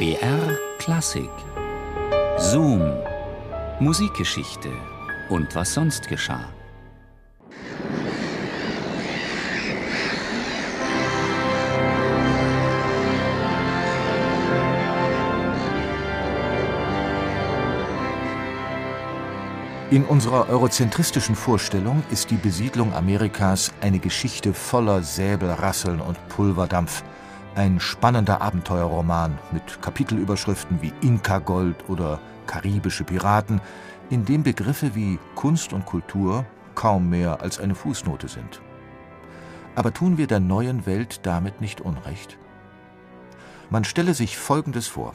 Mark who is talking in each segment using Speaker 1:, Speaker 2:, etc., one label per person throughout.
Speaker 1: BR Klassik Zoom Musikgeschichte und was sonst geschah.
Speaker 2: In unserer eurozentristischen Vorstellung ist die Besiedlung Amerikas eine Geschichte voller Säbelrasseln und Pulverdampf. Ein spannender Abenteuerroman mit Kapitelüberschriften wie Inka-Gold oder karibische Piraten, in dem Begriffe wie Kunst und Kultur kaum mehr als eine Fußnote sind. Aber tun wir der neuen Welt damit nicht Unrecht? Man stelle sich Folgendes vor.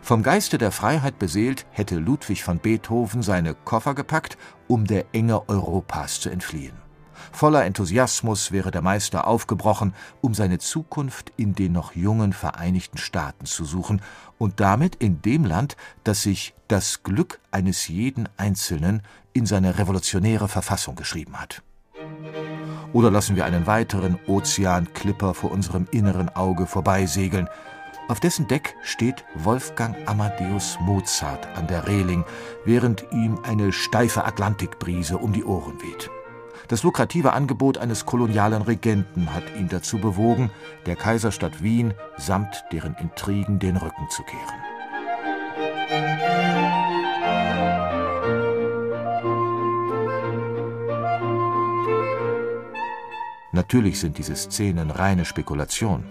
Speaker 2: Vom Geiste der Freiheit beseelt, hätte Ludwig van Beethoven seine Koffer gepackt, um der Enge Europas zu entfliehen. Voller Enthusiasmus wäre der Meister aufgebrochen, um seine Zukunft in den noch jungen Vereinigten Staaten zu suchen und damit in dem Land, das sich das Glück eines jeden Einzelnen in seine revolutionäre Verfassung geschrieben hat. Oder lassen wir einen weiteren Ozeanklipper vor unserem inneren Auge vorbeisegeln, auf dessen Deck steht Wolfgang Amadeus Mozart an der Reling, während ihm eine steife Atlantikbrise um die Ohren weht. Das lukrative Angebot eines kolonialen Regenten hat ihn dazu bewogen, der Kaiserstadt Wien samt deren Intrigen den Rücken zu kehren. Natürlich sind diese Szenen reine Spekulation.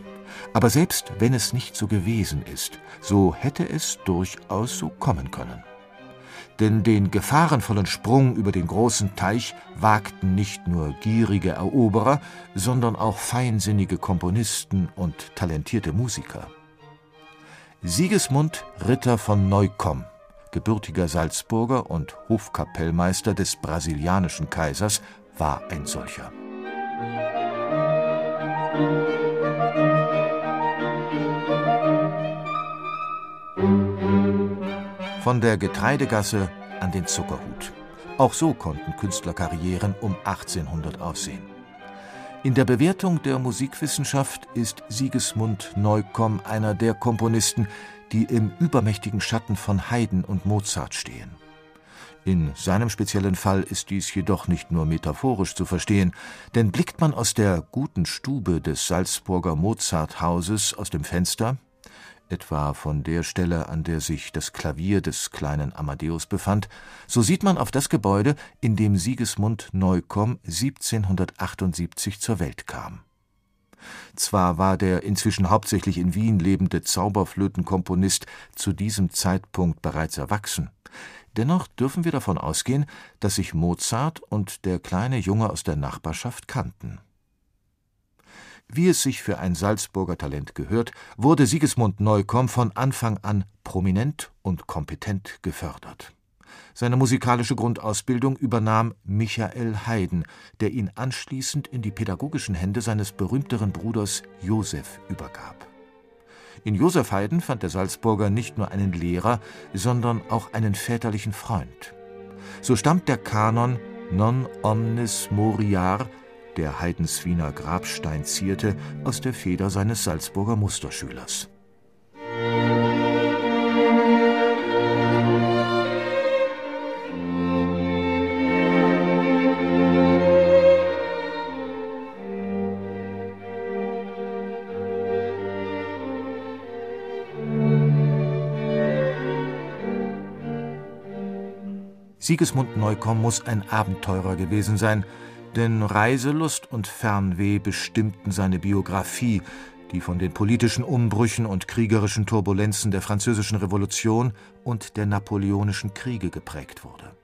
Speaker 2: Aber selbst wenn es nicht so gewesen ist, so hätte es durchaus so kommen können. Denn den gefahrenvollen Sprung über den großen Teich wagten nicht nur gierige Eroberer, sondern auch feinsinnige Komponisten und talentierte Musiker. Sigismund Ritter von Neukomm, gebürtiger Salzburger und Hofkapellmeister des brasilianischen Kaisers, war ein solcher. Von der Getreidegasse an den Zuckerhut. Auch so konnten Künstlerkarrieren um 1800 aussehen. In der Bewertung der Musikwissenschaft ist Sigismund Neukomm einer der Komponisten, die im übermächtigen Schatten von Haydn und Mozart stehen. In seinem speziellen Fall ist dies jedoch nicht nur metaphorisch zu verstehen, denn blickt man aus der guten Stube des Salzburger Mozarthauses aus dem Fenster, etwa von der Stelle, an der sich das Klavier des kleinen Amadeus befand, so sieht man auf das Gebäude, in dem Sigismund Neukomm 1778 zur Welt kam. Zwar war der inzwischen hauptsächlich in Wien lebende Zauberflötenkomponist zu diesem Zeitpunkt bereits erwachsen, dennoch dürfen wir davon ausgehen, dass sich Mozart und der kleine Junge aus der Nachbarschaft kannten wie es sich für ein Salzburger Talent gehört, wurde Sigismund Neukomm von Anfang an prominent und kompetent gefördert. Seine musikalische Grundausbildung übernahm Michael Haydn, der ihn anschließend in die pädagogischen Hände seines berühmteren Bruders Josef übergab. In Josef Haydn fand der Salzburger nicht nur einen Lehrer, sondern auch einen väterlichen Freund. So stammt der Kanon Non omnis moriar der Haydns Wiener Grabstein zierte, aus der Feder seines Salzburger Musterschülers. Sigismund Neukomm muss ein Abenteurer gewesen sein, denn Reiselust und Fernweh bestimmten seine Biografie, die von den politischen Umbrüchen und kriegerischen Turbulenzen der Französischen Revolution und der Napoleonischen Kriege geprägt wurde.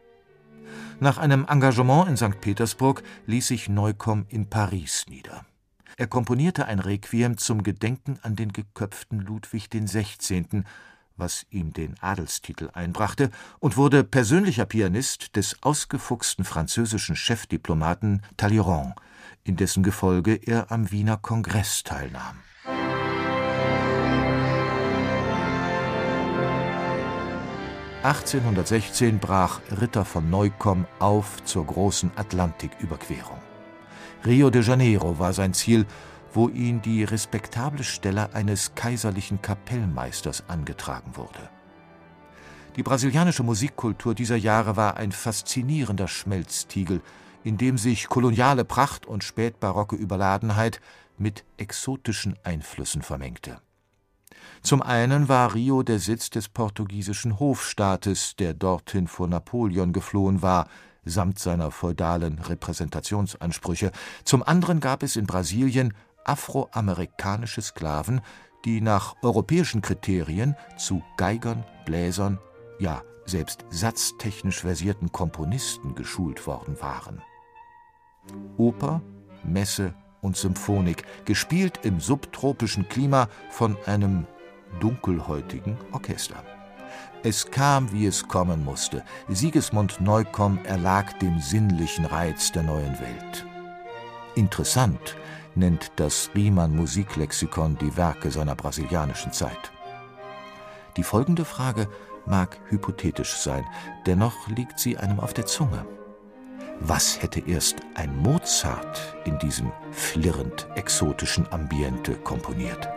Speaker 2: Nach einem Engagement in St. Petersburg ließ sich Neukomm in Paris nieder. Er komponierte ein Requiem zum Gedenken an den geköpften Ludwig XVI., was ihm den Adelstitel einbrachte, und wurde persönlicher Pianist des ausgefuchsten französischen Chefdiplomaten Talleyrand, in dessen Gefolge er am Wiener Kongress teilnahm. (1816) brach Ritter von Neukomm auf zur großen Atlantiküberquerung. Rio de Janeiro war sein Ziel wo ihn die respektable Stelle eines kaiserlichen Kapellmeisters angetragen wurde. Die brasilianische Musikkultur dieser Jahre war ein faszinierender Schmelztiegel, in dem sich koloniale Pracht und spätbarocke Überladenheit mit exotischen Einflüssen vermengte. Zum einen war Rio der Sitz des portugiesischen Hofstaates, der dorthin vor Napoleon geflohen war, samt seiner feudalen Repräsentationsansprüche. Zum anderen gab es in Brasilien afroamerikanische Sklaven, die nach europäischen Kriterien zu Geigern, Bläsern, ja selbst satztechnisch versierten Komponisten geschult worden waren. Oper, Messe und Symphonik, gespielt im subtropischen Klima von einem dunkelhäutigen Orchester. Es kam, wie es kommen musste. Sigismund Neukomm erlag dem sinnlichen Reiz der neuen Welt. Interessant nennt das Riemann Musiklexikon die Werke seiner brasilianischen Zeit. Die folgende Frage mag hypothetisch sein, dennoch liegt sie einem auf der Zunge. Was hätte erst ein Mozart in diesem flirrend exotischen Ambiente komponiert?